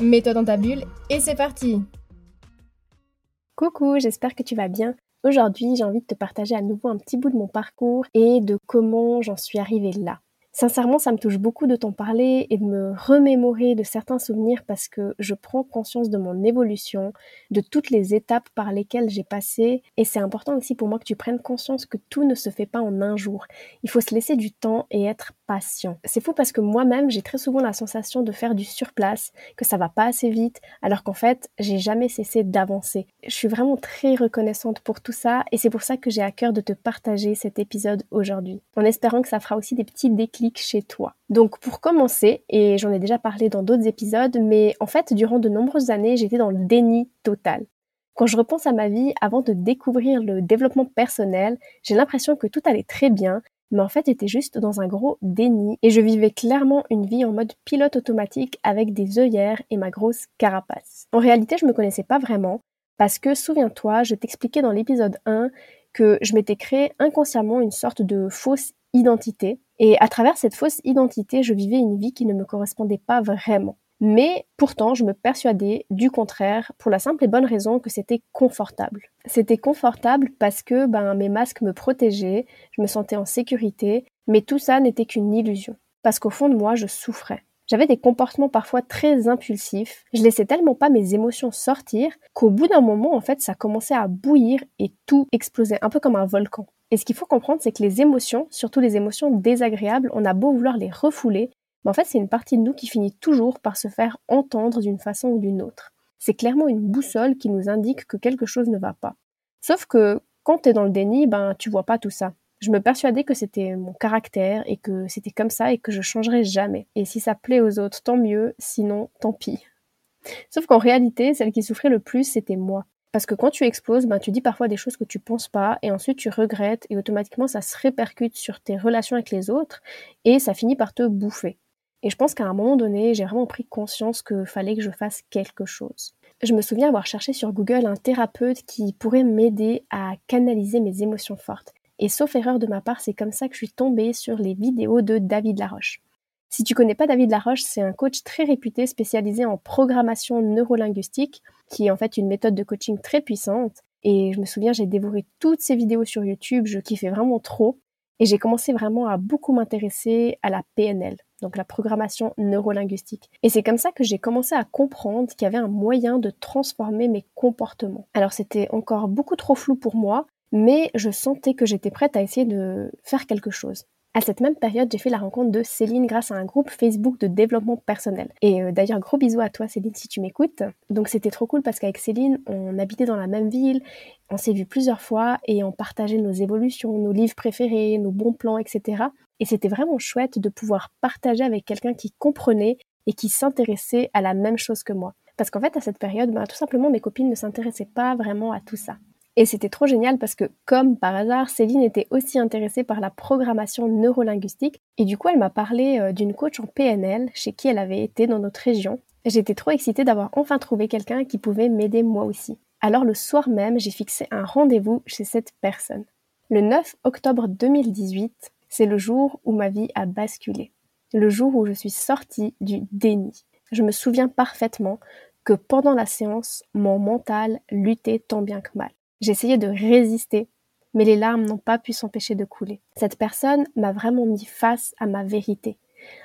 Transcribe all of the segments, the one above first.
Mets-toi dans ta bulle et c'est parti Coucou, j'espère que tu vas bien. Aujourd'hui, j'ai envie de te partager à nouveau un petit bout de mon parcours et de comment j'en suis arrivée là. Sincèrement, ça me touche beaucoup de t'en parler et de me remémorer de certains souvenirs parce que je prends conscience de mon évolution, de toutes les étapes par lesquelles j'ai passé et c'est important aussi pour moi que tu prennes conscience que tout ne se fait pas en un jour. Il faut se laisser du temps et être C'est fou parce que moi-même, j'ai très souvent la sensation de faire du surplace, que ça va pas assez vite, alors qu'en fait, j'ai jamais cessé d'avancer. Je suis vraiment très reconnaissante pour tout ça et c'est pour ça que j'ai à cœur de te partager cet épisode aujourd'hui, en espérant que ça fera aussi des petits déclics chez toi. Donc pour commencer, et j'en ai déjà parlé dans d'autres épisodes, mais en fait durant de nombreuses années j'étais dans le déni total. Quand je repense à ma vie avant de découvrir le développement personnel, j'ai l'impression que tout allait très bien, mais en fait j'étais juste dans un gros déni et je vivais clairement une vie en mode pilote automatique avec des œillères et ma grosse carapace. En réalité je me connaissais pas vraiment parce que souviens-toi, je t'expliquais dans l'épisode 1 que je m'étais créé inconsciemment une sorte de fausse identité et à travers cette fausse identité, je vivais une vie qui ne me correspondait pas vraiment. Mais pourtant, je me persuadais du contraire pour la simple et bonne raison que c'était confortable. C'était confortable parce que ben, mes masques me protégeaient, je me sentais en sécurité, mais tout ça n'était qu'une illusion. Parce qu'au fond de moi, je souffrais. J'avais des comportements parfois très impulsifs. Je laissais tellement pas mes émotions sortir qu'au bout d'un moment, en fait, ça commençait à bouillir et tout explosait, un peu comme un volcan. Et ce qu'il faut comprendre, c'est que les émotions, surtout les émotions désagréables, on a beau vouloir les refouler, en fait, c'est une partie de nous qui finit toujours par se faire entendre d'une façon ou d'une autre. C'est clairement une boussole qui nous indique que quelque chose ne va pas. Sauf que quand tu es dans le déni, ben tu vois pas tout ça. Je me persuadais que c'était mon caractère et que c'était comme ça et que je changerais jamais. Et si ça plaît aux autres, tant mieux, sinon tant pis. Sauf qu'en réalité, celle qui souffrait le plus, c'était moi. Parce que quand tu exploses, ben, tu dis parfois des choses que tu penses pas et ensuite tu regrettes et automatiquement ça se répercute sur tes relations avec les autres et ça finit par te bouffer. Et je pense qu'à un moment donné, j'ai vraiment pris conscience qu'il fallait que je fasse quelque chose. Je me souviens avoir cherché sur Google un thérapeute qui pourrait m'aider à canaliser mes émotions fortes. Et sauf erreur de ma part, c'est comme ça que je suis tombée sur les vidéos de David Laroche. Si tu connais pas David Laroche, c'est un coach très réputé spécialisé en programmation neurolinguistique, qui est en fait une méthode de coaching très puissante. Et je me souviens, j'ai dévoré toutes ces vidéos sur YouTube, je kiffais vraiment trop. Et j'ai commencé vraiment à beaucoup m'intéresser à la PNL, donc la programmation neurolinguistique. Et c'est comme ça que j'ai commencé à comprendre qu'il y avait un moyen de transformer mes comportements. Alors c'était encore beaucoup trop flou pour moi, mais je sentais que j'étais prête à essayer de faire quelque chose. À cette même période, j'ai fait la rencontre de Céline grâce à un groupe Facebook de développement personnel. Et euh, d'ailleurs, gros bisous à toi Céline si tu m'écoutes. Donc c'était trop cool parce qu'avec Céline, on habitait dans la même ville, on s'est vu plusieurs fois et on partageait nos évolutions, nos livres préférés, nos bons plans, etc. Et c'était vraiment chouette de pouvoir partager avec quelqu'un qui comprenait et qui s'intéressait à la même chose que moi. Parce qu'en fait, à cette période, ben, tout simplement, mes copines ne s'intéressaient pas vraiment à tout ça. Et c'était trop génial parce que, comme par hasard, Céline était aussi intéressée par la programmation neurolinguistique et du coup, elle m'a parlé euh, d'une coach en PNL chez qui elle avait été dans notre région. J'étais trop excitée d'avoir enfin trouvé quelqu'un qui pouvait m'aider moi aussi. Alors le soir même, j'ai fixé un rendez-vous chez cette personne. Le 9 octobre 2018, c'est le jour où ma vie a basculé. Le jour où je suis sortie du déni. Je me souviens parfaitement que pendant la séance, mon mental luttait tant bien que mal. J'essayais de résister, mais les larmes n'ont pas pu s'empêcher de couler. Cette personne m'a vraiment mis face à ma vérité,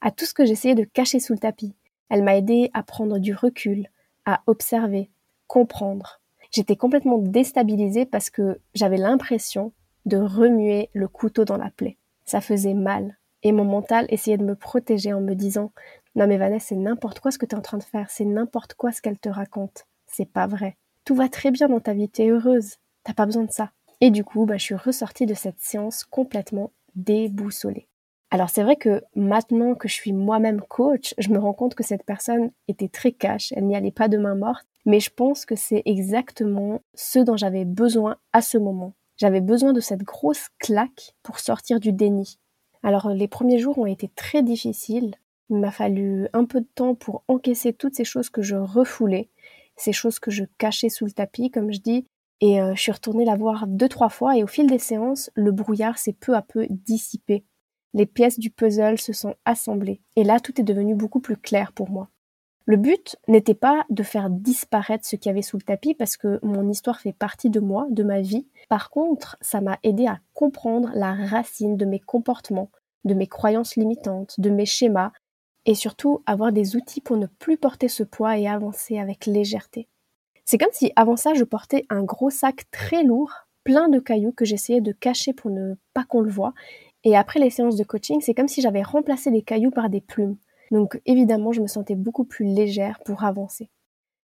à tout ce que j'essayais de cacher sous le tapis. Elle m'a aidé à prendre du recul, à observer, comprendre. J'étais complètement déstabilisée parce que j'avais l'impression de remuer le couteau dans la plaie. Ça faisait mal. Et mon mental essayait de me protéger en me disant Non mais Vanessa, c'est n'importe quoi ce que tu es en train de faire, c'est n'importe quoi ce qu'elle te raconte. C'est pas vrai. Tout va très bien dans ta vie, t'es heureuse. T'as pas besoin de ça. Et du coup, bah, je suis ressortie de cette séance complètement déboussolée. Alors c'est vrai que maintenant que je suis moi-même coach, je me rends compte que cette personne était très cash, elle n'y allait pas de main morte, mais je pense que c'est exactement ce dont j'avais besoin à ce moment. J'avais besoin de cette grosse claque pour sortir du déni. Alors les premiers jours ont été très difficiles, il m'a fallu un peu de temps pour encaisser toutes ces choses que je refoulais, ces choses que je cachais sous le tapis, comme je dis, et euh, je suis retournée la voir deux, trois fois, et au fil des séances, le brouillard s'est peu à peu dissipé. Les pièces du puzzle se sont assemblées, et là tout est devenu beaucoup plus clair pour moi. Le but n'était pas de faire disparaître ce qu'il y avait sous le tapis parce que mon histoire fait partie de moi, de ma vie. Par contre, ça m'a aidé à comprendre la racine de mes comportements, de mes croyances limitantes, de mes schémas, et surtout avoir des outils pour ne plus porter ce poids et avancer avec légèreté. C'est comme si avant ça je portais un gros sac très lourd, plein de cailloux que j'essayais de cacher pour ne pas qu'on le voie, et après les séances de coaching, c'est comme si j'avais remplacé les cailloux par des plumes. Donc évidemment, je me sentais beaucoup plus légère pour avancer.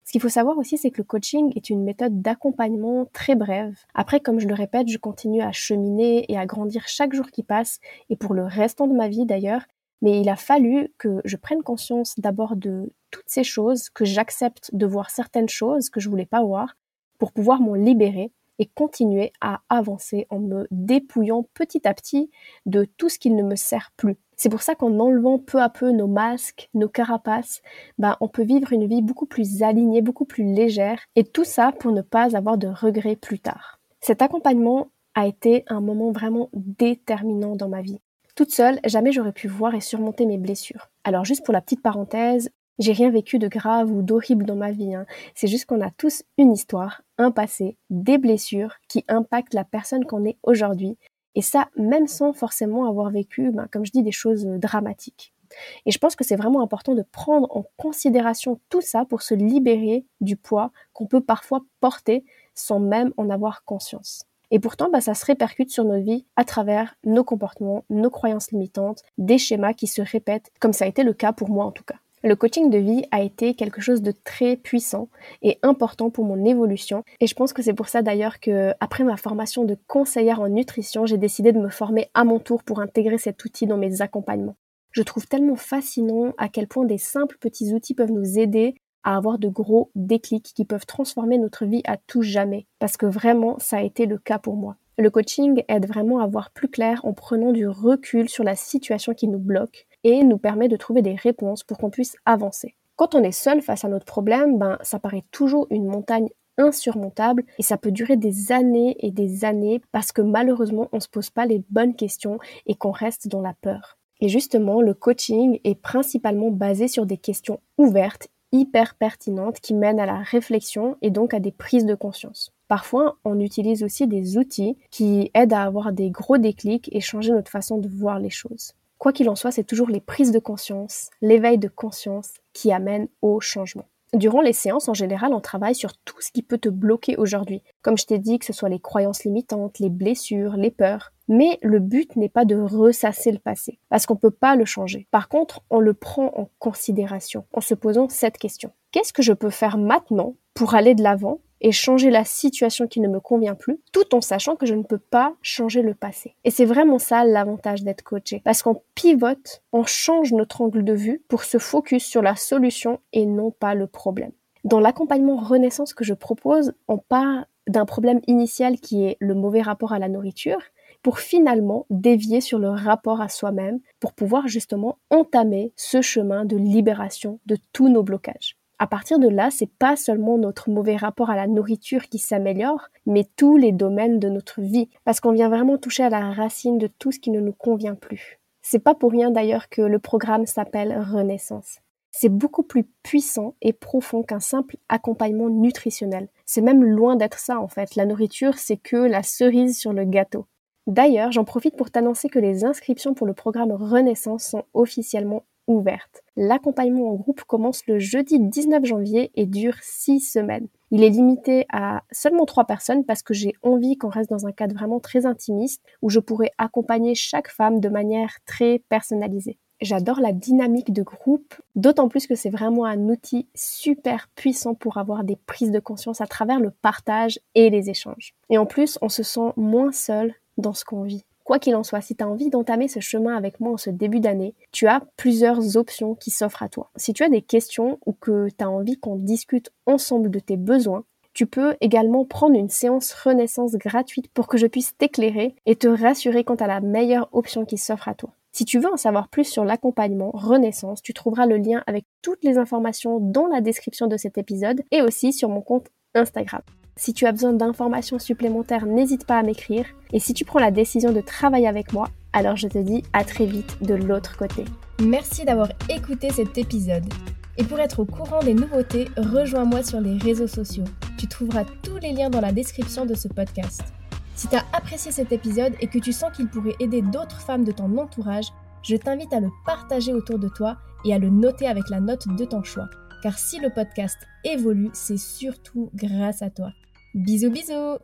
Ce qu'il faut savoir aussi, c'est que le coaching est une méthode d'accompagnement très brève. Après, comme je le répète, je continue à cheminer et à grandir chaque jour qui passe, et pour le restant de ma vie d'ailleurs, mais il a fallu que je prenne conscience d'abord de toutes ces choses, que j'accepte de voir certaines choses que je voulais pas voir, pour pouvoir m'en libérer et continuer à avancer en me dépouillant petit à petit de tout ce qui ne me sert plus. C'est pour ça qu'en enlevant peu à peu nos masques, nos carapaces, ben, on peut vivre une vie beaucoup plus alignée, beaucoup plus légère, et tout ça pour ne pas avoir de regrets plus tard. Cet accompagnement a été un moment vraiment déterminant dans ma vie. Toute seule, jamais j'aurais pu voir et surmonter mes blessures. Alors juste pour la petite parenthèse, j'ai rien vécu de grave ou d'horrible dans ma vie. Hein. C'est juste qu'on a tous une histoire, un passé, des blessures qui impactent la personne qu'on est aujourd'hui. Et ça, même sans forcément avoir vécu, ben, comme je dis, des choses dramatiques. Et je pense que c'est vraiment important de prendre en considération tout ça pour se libérer du poids qu'on peut parfois porter sans même en avoir conscience. Et pourtant, bah, ça se répercute sur nos vies à travers nos comportements, nos croyances limitantes, des schémas qui se répètent, comme ça a été le cas pour moi en tout cas. Le coaching de vie a été quelque chose de très puissant et important pour mon évolution. Et je pense que c'est pour ça d'ailleurs que, après ma formation de conseillère en nutrition, j'ai décidé de me former à mon tour pour intégrer cet outil dans mes accompagnements. Je trouve tellement fascinant à quel point des simples petits outils peuvent nous aider à avoir de gros déclics qui peuvent transformer notre vie à tout jamais. Parce que vraiment, ça a été le cas pour moi. Le coaching aide vraiment à voir plus clair en prenant du recul sur la situation qui nous bloque et nous permet de trouver des réponses pour qu'on puisse avancer. Quand on est seul face à notre problème, ben, ça paraît toujours une montagne insurmontable et ça peut durer des années et des années parce que malheureusement on ne se pose pas les bonnes questions et qu'on reste dans la peur. Et justement, le coaching est principalement basé sur des questions ouvertes, hyper pertinentes qui mènent à la réflexion et donc à des prises de conscience. Parfois, on utilise aussi des outils qui aident à avoir des gros déclics et changer notre façon de voir les choses. Quoi qu'il en soit, c'est toujours les prises de conscience, l'éveil de conscience qui amène au changement. Durant les séances, en général, on travaille sur tout ce qui peut te bloquer aujourd'hui. Comme je t'ai dit, que ce soit les croyances limitantes, les blessures, les peurs. Mais le but n'est pas de ressasser le passé, parce qu'on ne peut pas le changer. Par contre, on le prend en considération en se posant cette question. Qu'est-ce que je peux faire maintenant pour aller de l'avant et changer la situation qui ne me convient plus, tout en sachant que je ne peux pas changer le passé. Et c'est vraiment ça l'avantage d'être coaché, parce qu'on pivote, on change notre angle de vue pour se focus sur la solution et non pas le problème. Dans l'accompagnement Renaissance que je propose, on part d'un problème initial qui est le mauvais rapport à la nourriture, pour finalement dévier sur le rapport à soi-même, pour pouvoir justement entamer ce chemin de libération de tous nos blocages à partir de là, c'est pas seulement notre mauvais rapport à la nourriture qui s'améliore, mais tous les domaines de notre vie, parce qu'on vient vraiment toucher à la racine de tout ce qui ne nous convient plus. C'est pas pour rien d'ailleurs que le programme s'appelle Renaissance. C'est beaucoup plus puissant et profond qu'un simple accompagnement nutritionnel. C'est même loin d'être ça en fait. La nourriture, c'est que la cerise sur le gâteau. D'ailleurs, j'en profite pour t'annoncer que les inscriptions pour le programme Renaissance sont officiellement ouverte. L'accompagnement en groupe commence le jeudi 19 janvier et dure 6 semaines. Il est limité à seulement 3 personnes parce que j'ai envie qu'on reste dans un cadre vraiment très intimiste où je pourrais accompagner chaque femme de manière très personnalisée. J'adore la dynamique de groupe, d'autant plus que c'est vraiment un outil super puissant pour avoir des prises de conscience à travers le partage et les échanges. Et en plus, on se sent moins seul dans ce qu'on vit. Quoi qu'il en soit, si tu as envie d'entamer ce chemin avec moi en ce début d'année, tu as plusieurs options qui s'offrent à toi. Si tu as des questions ou que tu as envie qu'on discute ensemble de tes besoins, tu peux également prendre une séance renaissance gratuite pour que je puisse t'éclairer et te rassurer quant à la meilleure option qui s'offre à toi. Si tu veux en savoir plus sur l'accompagnement Renaissance, tu trouveras le lien avec toutes les informations dans la description de cet épisode et aussi sur mon compte Instagram. Si tu as besoin d'informations supplémentaires, n'hésite pas à m'écrire. Et si tu prends la décision de travailler avec moi, alors je te dis à très vite de l'autre côté. Merci d'avoir écouté cet épisode. Et pour être au courant des nouveautés, rejoins-moi sur les réseaux sociaux. Tu trouveras tous les liens dans la description de ce podcast. Si tu as apprécié cet épisode et que tu sens qu'il pourrait aider d'autres femmes de ton entourage, je t'invite à le partager autour de toi et à le noter avec la note de ton choix. Car si le podcast évolue, c'est surtout grâce à toi. Bisous bisous